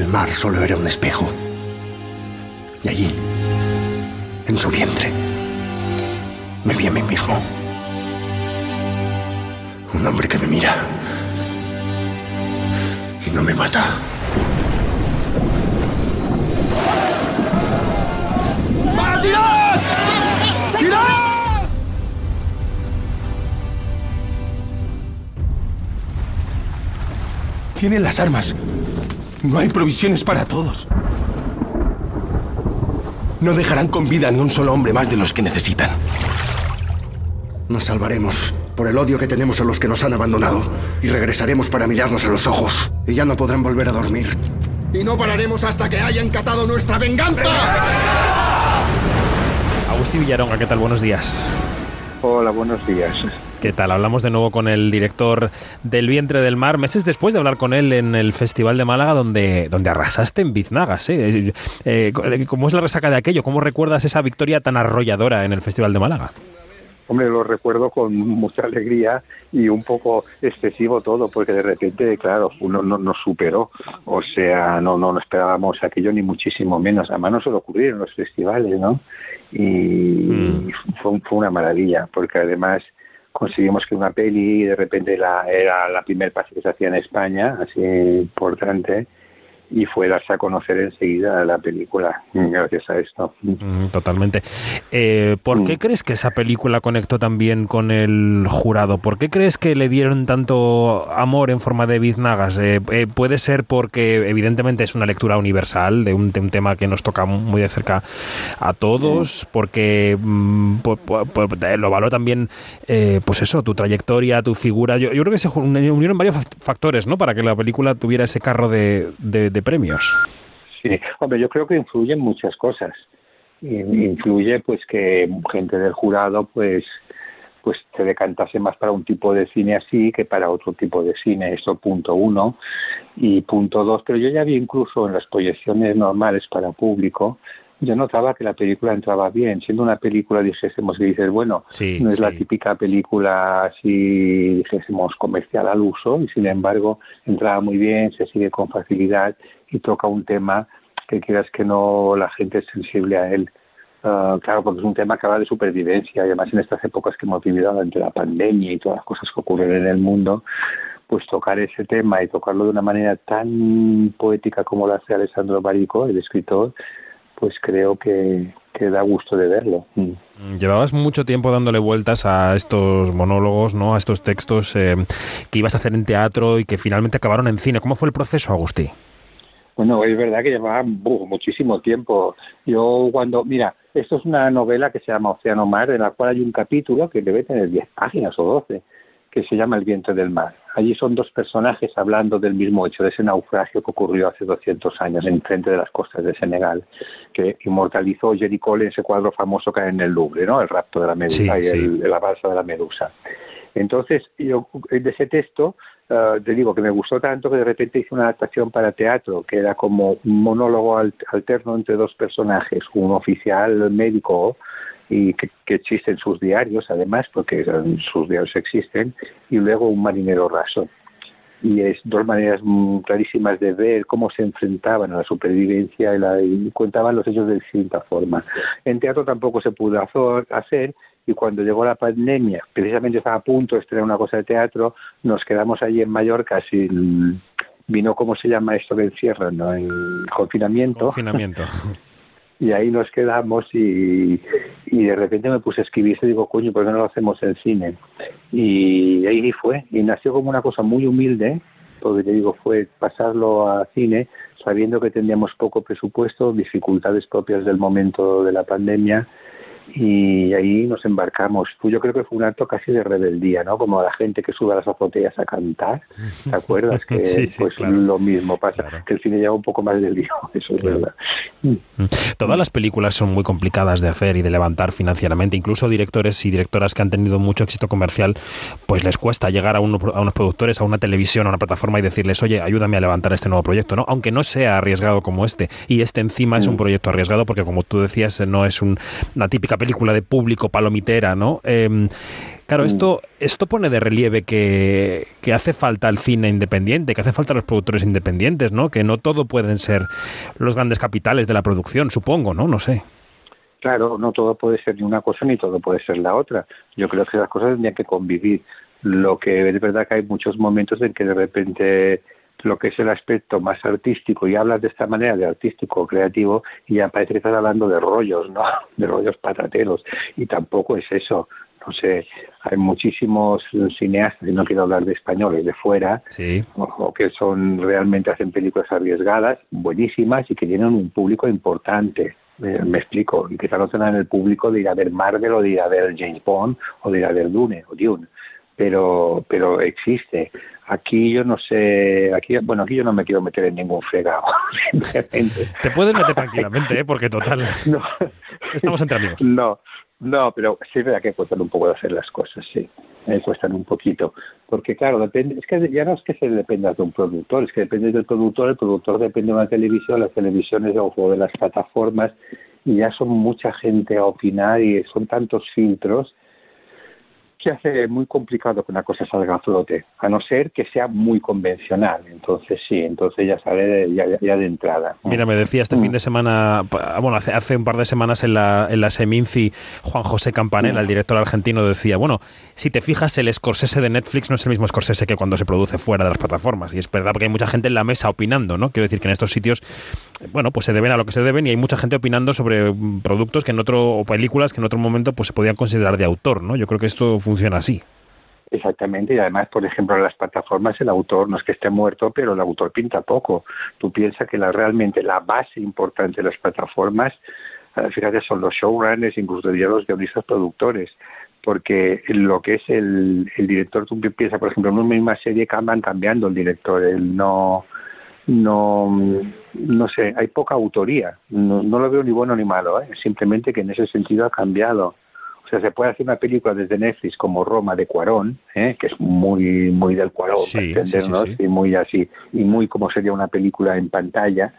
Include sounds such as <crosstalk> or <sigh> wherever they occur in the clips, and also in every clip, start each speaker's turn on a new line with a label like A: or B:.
A: El mar solo era un espejo. Y allí, en su vientre, me vi a mí mismo. Un hombre que me mira y no me mata.
B: Tienen las armas. No hay provisiones para todos. No dejarán con vida ni un solo hombre más de los que necesitan.
A: Nos salvaremos por el odio que tenemos a los que nos han abandonado y regresaremos para mirarnos a los ojos y ya no podrán volver a dormir. Y no pararemos hasta que hayan catado nuestra venganza.
C: Agustín Villaronga, ¿qué tal? Buenos días.
D: Hola, buenos días.
C: ¿Qué tal? Hablamos de nuevo con el director del Vientre del Mar, meses después de hablar con él en el Festival de Málaga, donde, donde arrasaste en Biznagas. ¿eh? Eh, ¿Cómo es la resaca de aquello? ¿Cómo recuerdas esa victoria tan arrolladora en el Festival de Málaga?
D: Hombre, lo recuerdo con mucha alegría y un poco excesivo todo, porque de repente, claro, uno no nos superó. O sea, no, no, esperábamos aquello ni muchísimo menos. Además, no se lo ocurrieron los festivales, ¿no? Y mm. fue, fue una maravilla, porque además conseguimos que una peli de repente la, era la primera pase que se hacía en España, así importante, y fue darse a conocer enseguida la película gracias a esto.
C: Mm, totalmente. Eh, ¿Por qué mm. crees que esa película conectó también con el jurado? ¿Por qué crees que le dieron tanto amor en forma de biznagas? Eh, eh, puede ser porque evidentemente es una lectura universal de un, tema que nos toca muy de cerca a todos, porque mm, lo valoró también, pues eso, tu trayectoria, tu figura. Yo, creo que se unieron varios factores, ¿no? Para que la película tuviera ese carro de premios.
D: Sí, hombre, yo creo que influyen muchas cosas. Influye pues que gente del jurado pues pues se decantase más para un tipo de cine así que para otro tipo de cine, eso punto uno. Y punto dos, pero yo ya vi incluso en las proyecciones normales para público, yo notaba que la película entraba bien, siendo una película, dijésemos, que dices, bueno, no es la típica película así, dijésemos, comercial al uso, y sin embargo entraba muy bien, se sigue con facilidad y toca un tema que quieras que no la gente es sensible a él. Ah, claro, porque es un tema que habla de supervivencia y además en estas épocas que hemos vivido durante la pandemia y todas las cosas que ocurren en el mundo, pues tocar ese tema y tocarlo de una manera tan poética como lo hace Alessandro Barico, el escritor, pues creo que, da gusto de verlo. Mm.
C: Mm, llevabas mucho tiempo dándole vueltas a estos monólogos, ¿no? A estos textos eh, que ibas a hacer en teatro y que finalmente acabaron en cine. ¿Cómo fue el proceso, Agustí?
D: Bueno, es verdad que llevaba muchísimo tiempo. Yo cuando, mira, esto es una novela que se llama Océano Mar, en la cual hay un capítulo que debe tener 10 páginas o 12 que se llama El viento del mar. Allí son dos personajes hablando del mismo hecho, de ese naufragio que ocurrió hace 200 años en frente de las costas de Senegal, que inmortalizó Jerry Cole en ese cuadro famoso que hay en el Louvre, ¿no? El rapto de la medusa y el, la balsa de la medusa. Entonces, yo de ese texto eh, te digo que me gustó tanto que de repente hice una adaptación para teatro, que era como un monólogo alterno entre dos personajes, un oficial médico y que, existen sus diarios, además, porque sus diarios existen, y luego un marinero raso. Y es dos maneras clarísimas de ver cómo se enfrentaban a la supervivencia y, la, y contaban los hechos de distinta forma. En teatro tampoco se pudo hacer y cuando llegó la pandemia, precisamente estaba a punto de estrenar una cosa de teatro, nos quedamos allí en Mallorca sin vino cómo se llama esto que encierran, ¿no? En confinamiento.
C: Confinamiento. <laughs>
D: y ahí nos quedamos y, y de repente me puse a escribir y digo, coño, ¿por qué no lo hacemos en cine? Y ahí fue, y nació como una cosa muy humilde, porque te digo, fue pasarlo a cine sabiendo que teníamos poco presupuesto, dificultades propias del momento de la pandemia y ahí nos embarcamos. Yo creo que fue un acto casi de rebeldía, ¿no? Como la gente que sube a las azoteas a cantar, ¿te acuerdas? Que <laughs> pues lo mismo pasa, que el cine lleva un poco más del lío, <laughs> eso es verdad. Mm.
C: Todas las películas son muy complicadas de hacer y de levantar financieramente, incluso directores y directoras que han tenido mucho éxito comercial, pues les cuesta llegar a, uno, a unos productores, a una televisión, a una plataforma y decirles, oye, ayúdame a levantar este nuevo proyecto, ¿no? Aunque no sea arriesgado como este. Y este encima es un mm. proyecto arriesgado porque, como tú decías, no es una típica película de público palomitera, ¿no? Em, claro, esto, mm. esto pone de relieve que, que, hace falta el cine independiente, que hace falta los productores independientes, ¿no? Que no todo pueden ser los grandes capitales de la producción, supongo, ¿no? No sé.
D: Claro, no todo puede ser ni una cosa ni todo puede ser la otra. Yo creo que las cosas tendrían que convivir. Lo que es verdad que hay muchos momentos en que de repente lo que es el aspecto más artístico y hablas de esta manera de artístico creativo y ya parece que estás hablando de rollos, ¿no? <laughs> De rollos patateros y tampoco es eso. No sé, hay muchísimos cineastas, y no quiero hablar de españoles, de fuera, o, que son realmente hacen películas arriesgadas, buenísimas y que tienen un público importante me explico, y quizá no tengan el público de ir a ver Marvel o de ir a ver James Bond o de ir a ver Dune o Dune, pero, pero existe. Aquí yo no sé, aquí, bueno, aquí yo no me quiero meter en ningún fregado, <laughs>
C: Te puedes meter tranquilamente, ¿eh? porque total, <laughs> no, estamos entre amigos.
D: No, no, pero sí es verdad que cuestan un poco de hacer las cosas, sí, me cuestan un poquito, porque claro, depende, es que ya no es que se dependa de un productor, es que depende del productor, el productor depende de una televisión, las televisiones o de las plataformas, y ya son mucha gente a opinar y son tantos filtros que hace muy complicado que una cosa salga a flote, a no ser que sea muy convencional. Entonces sí, entonces ya sale ya, ya de entrada.
C: Mira, me decía este fin de semana, bueno, hace, hace un par de semanas en la, en la Seminci, Juan José Campanella, el director argentino, decía, bueno, si te fijas, el Scorsese de Netflix no es el mismo Scorsese que cuando se produce fuera de las plataformas. Y es verdad porque hay mucha gente en la mesa opinando, ¿no? Quiero decir que en estos sitios, bueno, pues se deben a lo que se deben y hay mucha gente opinando sobre productos que en otro, o películas que en otro momento pues se podían considerar de autor, ¿no? Yo creo que esto funciona así.
D: Exactamente, y además, por ejemplo, en las plataformas el autor no es que esté muerto, pero el autor pinta poco. Tú piensas que la, realmente la base importante de las plataformas, eh, fíjate, son los showrunners, incluso los guionistas productores, porque lo que es el, el director, tú piensas, por ejemplo, en una misma serie que van cambiando el director, él no, no, no sé, hay poca autoría, no, no lo veo ni bueno ni malo, ¿eh? simplemente que en ese sentido ha cambiado o sea, se puede hacer una película desde Netflix como Roma de Cuarón, ¿eh? que es muy muy del Cuarón, entendernos, y muy así, y muy como sería una película en pantalla,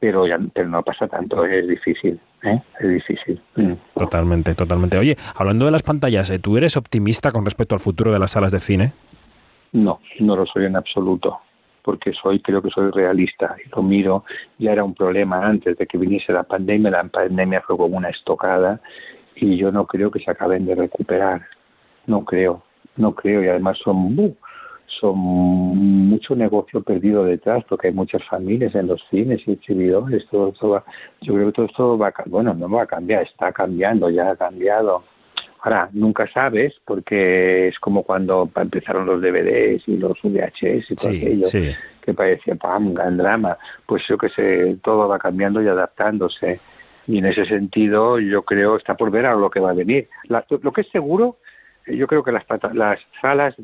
D: pero ya pero no pasa tanto, es difícil, ¿eh? es difícil. Mm.
C: Totalmente, totalmente. Oye, hablando de las pantallas, ¿eh? ¿tú eres optimista con respecto al futuro de las salas de cine?
D: No, no lo soy en absoluto porque soy creo que soy realista y lo miro ya era un problema antes de que viniese la pandemia la pandemia fue como una estocada y yo no creo que se acaben de recuperar. No creo, no creo. Y además son, son mucho negocio perdido detrás porque hay muchas familias en los cines y exhibidores. Todo, todo yo creo que todo esto va a, bueno, no va a cambiar, está cambiando, ya ha cambiado. Ahora, nunca sabes porque es como cuando empezaron los DVDs y los VHS y todo aquello. que parecía pam, gran drama. Pues yo que sé, todo va cambiando y adaptándose y en ese sentido yo creo está por ver a lo que va a venir. lo que es seguro, eh, yo creo que las, las salas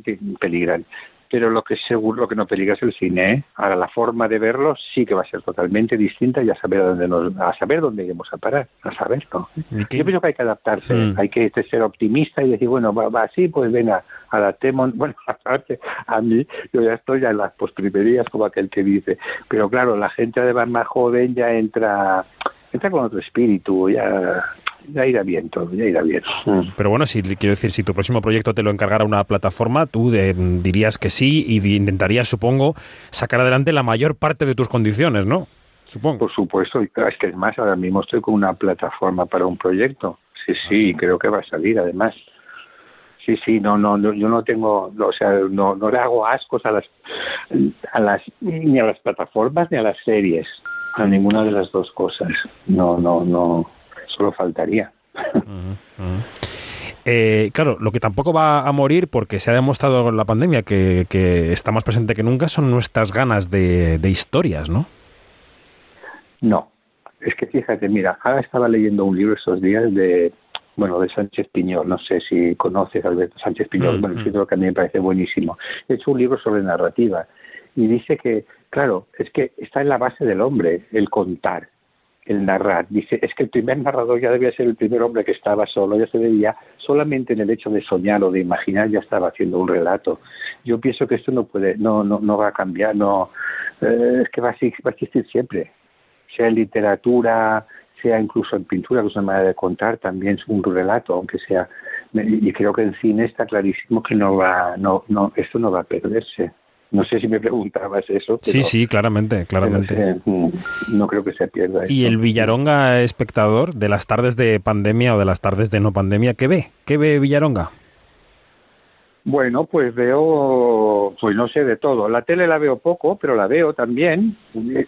D: peligran, pero lo que es seguro, lo que no peligra es el cine. ¿eh? Ahora la forma de verlo sí que va a ser totalmente distinta y a saber dónde nos, a saber dónde iremos a parar, a saberlo. Yo creo que hay que adaptarse, mm. hay que ser optimista y decir bueno va, así, pues venga adaptemos. <laughs> Bueno, aparte a mí yo ya estoy ya en las postrimerías como aquel que dice, pero claro la gente además más joven ya entra entra con otro espíritu, ya, ya irá bien todo, ya irá bien.
C: Mm. Pero bueno, si quiero decir, si tu próximo proyecto te lo encargara una plataforma, tú dirías que sí y intentarías, supongo, sacar adelante la mayor parte de tus condiciones, ¿no? Supongo.
D: Por supuesto, y es que es más, ahora mismo estoy con una plataforma para un proyecto. Sí, sí, creo que va a salir además. Sí, sí, no, no, yo no tengo, o sea, no, no le hago ascos a las, a las, ni a las plataformas ni a las series a ninguna de las dos cosas. No, no, no, solo faltaría.
C: Eh, claro, lo que tampoco va a morir, porque se ha demostrado con la pandemia que, está más presente que nunca, son nuestras ganas de, historias, ¿no?
D: No, es que fíjate, mira, ahora estaba leyendo un libro estos días de, bueno, de Sánchez Piñol, no sé si conoces a Alberto Sánchez Piñol, bueno, es un que a mí me parece buenísimo. He hecho un libro sobre narrativa y dice que, claro, es que está en la base del hombre el contar, el narrar. Dice, es que el primer narrador ya debía ser el primer hombre que estaba solo, ya se veía solamente en el hecho de soñar o de imaginar ya estaba haciendo un relato. Yo pienso que esto no puede, no, no, no va a cambiar, no, eh, es que va a, existir siempre, sea en literatura, sea incluso en pintura, que es una manera de contar, también es un relato, aunque sea. Y creo que en cine está clarísimo que no va, no, no, esto no va a perderse. No sé si me preguntabas eso.
C: sí, sí, claramente, claramente.
D: Mm, no creo que se pierda.
C: ¿Y el Villaronga espectador de las tardes de pandemia o de las tardes de no pandemia, qué ve? ¿Qué ve Villaronga?
D: Bueno, pues veo, pues no sé de todo. La tele la veo poco, pero la veo también.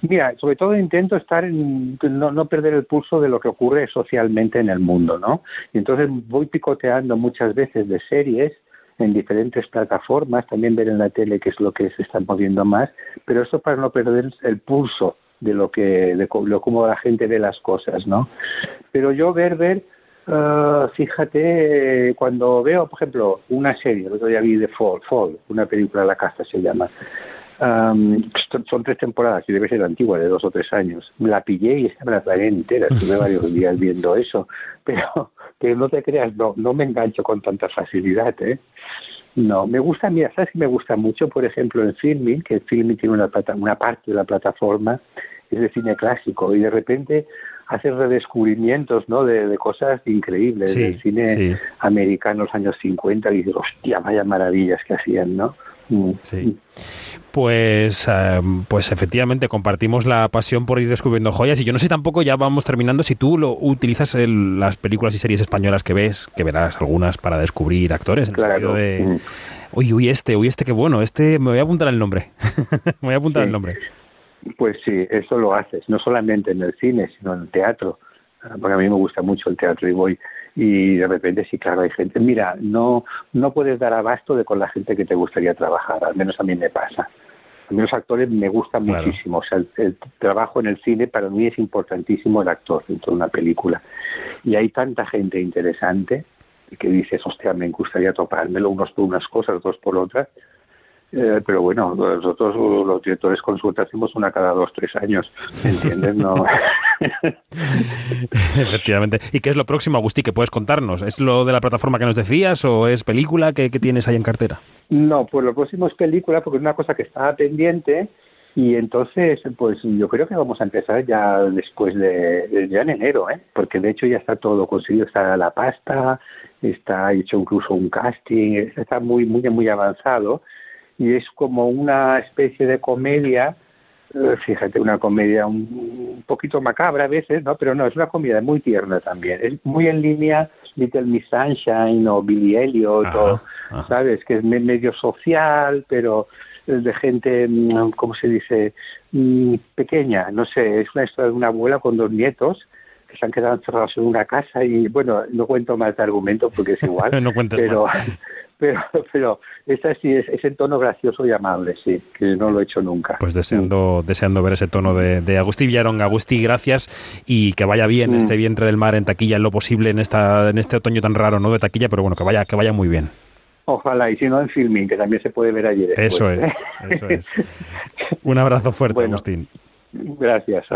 D: Mira, sobre todo intento estar en, no, no perder el pulso de lo que ocurre socialmente en el mundo, ¿no? Y entonces voy picoteando muchas veces de series en diferentes plataformas, también ver en la tele qué es lo que se está moviendo más, pero eso para no perder el pulso de lo que, de, cómo la gente ve las cosas, ¿no? Pero yo ver, ver, uh, fíjate, cuando veo, por ejemplo, una serie, el otro día vi The Fall, Fall, una película de la casa se llama, Um, son tres temporadas y debe ser antigua, de dos o tres años. La pillé y esta me la entera. Estuve varios <laughs> días viendo eso. Pero que no te creas, no, no me engancho con tanta facilidad. ¿eh? No, me gusta, mira, ¿sabes que me gusta mucho? Por ejemplo, en Filming, que Filming tiene una, una parte de la plataforma, es de cine clásico y de repente hace redescubrimientos ¿no? de, cosas increíbles del cine americano en los años 50 y dices, hostia, vaya maravillas que hacían, ¿no?
C: Mm. Sí. Pues, eh, pues efectivamente compartimos la pasión por ir descubriendo joyas y yo no sé tampoco, ya vamos terminando, si tú lo utilizas en las películas y series españolas que ves, que verás algunas para descubrir actores, en
D: claro.
C: de, mm. uy, uy, este, uy, este, qué bueno, este, me voy a apuntar el nombre, <laughs> me voy a apuntar el nombre.
D: Pues sí, eso lo haces, no solamente en el cine, sino en el teatro, porque a mí me gusta mucho el teatro y voy y de repente sí, claro, hay gente, mira, no, no puedes dar abasto de con la gente que te gustaría trabajar, al menos a mí me pasa. A mí los actores me gustan muchísimo, o sea, el, trabajo en el cine para mí es importantísimo el actor dentro de una película. Y hay tanta gente interesante que dices, hostia, me gustaría topármelo unos por unas cosas, otros por otras, eh, pero bueno, nosotros los directores consulta hacemos una cada dos, tres años, ¿entiendes? No. <laughs> <laughs>
C: Efectivamente. ¿Y qué es lo próximo, Agustí, que puedes contarnos? ¿Es lo de la plataforma que nos decías o es película que, tienes ahí en cartera?
D: No, pues lo próximo es película porque es una cosa que estaba pendiente y entonces, pues yo creo que vamos a empezar ya después de, ya en enero, ¿eh? porque de hecho ya está todo conseguido, está la pasta, está hecho incluso un casting, está muy, muy, muy avanzado y es como una especie de comedia, fíjate, una comedia un, poquito macabra a veces, ¿no? Pero no, es una comedia muy tierna también. Es muy en línea Little Miss Sunshine o Billy Elliot, o, ¿sabes? Que es medio social, pero de gente, mm, ¿cómo se dice? Mm, pequeña, no sé, es una historia de una abuela con dos nietos que se han quedado encerrados en una casa y bueno, no cuento más de argumento porque es igual, <laughs>
C: no
D: pero, pero, <laughs> pero esta sí es, ese tono gracioso y amable, sí, que no lo he hecho nunca.
C: Pues deseando, deseando ver ese tono de, de Agustí Villaronga. Agustí, gracias y que vaya bien este mm. vientre del mar en taquilla en lo posible en esta, en este otoño tan raro, no de taquilla, pero bueno, que vaya, que vaya muy bien.
D: Ojalá, y si no en filming, que también se puede ver allí
C: Eso es, eso es. <laughs> Un abrazo fuerte, Agustín.
D: Gracias.